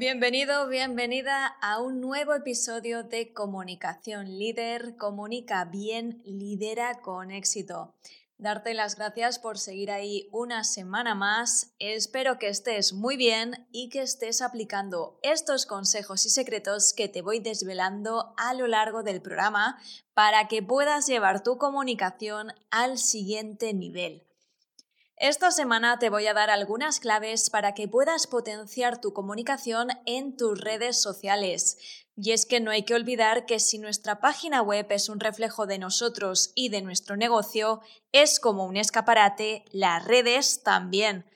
Bienvenido, bienvenida a un nuevo episodio de Comunicación Líder. Comunica bien, lidera con éxito. Darte las gracias por seguir ahí una semana más. Espero que estés muy bien y que estés aplicando estos consejos y secretos que te voy desvelando a lo largo del programa para que puedas llevar tu comunicación al siguiente nivel. Esta semana te voy a dar algunas claves para que puedas potenciar tu comunicación en tus redes sociales. Y es que no hay que olvidar que si nuestra página web es un reflejo de nosotros y de nuestro negocio, es como un escaparate, las redes también.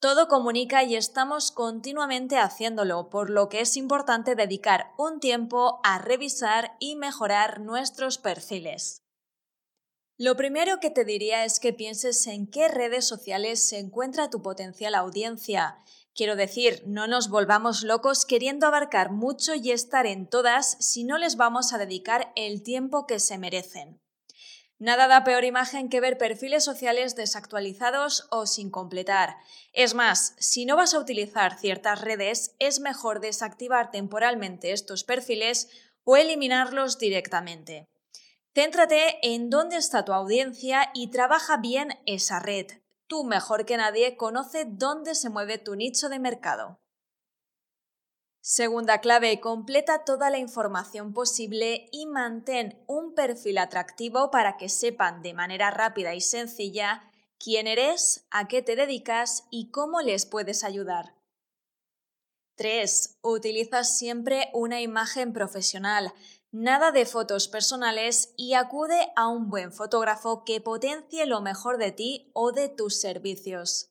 Todo comunica y estamos continuamente haciéndolo, por lo que es importante dedicar un tiempo a revisar y mejorar nuestros perfiles. Lo primero que te diría es que pienses en qué redes sociales se encuentra tu potencial audiencia. Quiero decir, no nos volvamos locos queriendo abarcar mucho y estar en todas si no les vamos a dedicar el tiempo que se merecen. Nada da peor imagen que ver perfiles sociales desactualizados o sin completar. Es más, si no vas a utilizar ciertas redes, es mejor desactivar temporalmente estos perfiles o eliminarlos directamente. Céntrate en dónde está tu audiencia y trabaja bien esa red. Tú mejor que nadie conoce dónde se mueve tu nicho de mercado. Segunda clave, completa toda la información posible y mantén un perfil atractivo para que sepan de manera rápida y sencilla quién eres, a qué te dedicas y cómo les puedes ayudar. 3. Utiliza siempre una imagen profesional nada de fotos personales y acude a un buen fotógrafo que potencie lo mejor de ti o de tus servicios.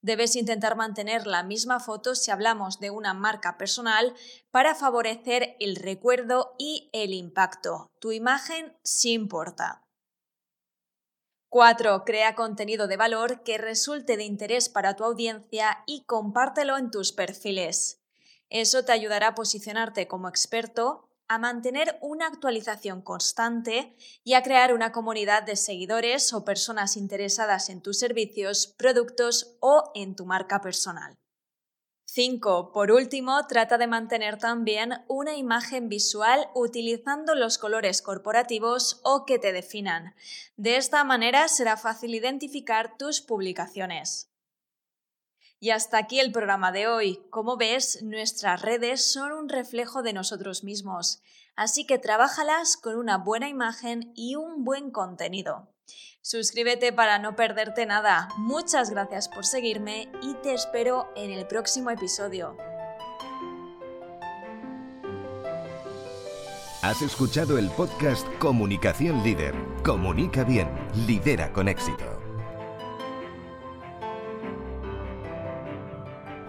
Debes intentar mantener la misma foto si hablamos de una marca personal para favorecer el recuerdo y el impacto. Tu imagen sí importa. 4. Crea contenido de valor que resulte de interés para tu audiencia y compártelo en tus perfiles. Eso te ayudará a posicionarte como experto a mantener una actualización constante y a crear una comunidad de seguidores o personas interesadas en tus servicios, productos o en tu marca personal. 5. Por último, trata de mantener también una imagen visual utilizando los colores corporativos o que te definan. De esta manera será fácil identificar tus publicaciones. Y hasta aquí el programa de hoy. Como ves, nuestras redes son un reflejo de nosotros mismos, así que trabájalas con una buena imagen y un buen contenido. Suscríbete para no perderte nada. Muchas gracias por seguirme y te espero en el próximo episodio. Has escuchado el podcast Comunicación Líder. Comunica bien, lidera con éxito.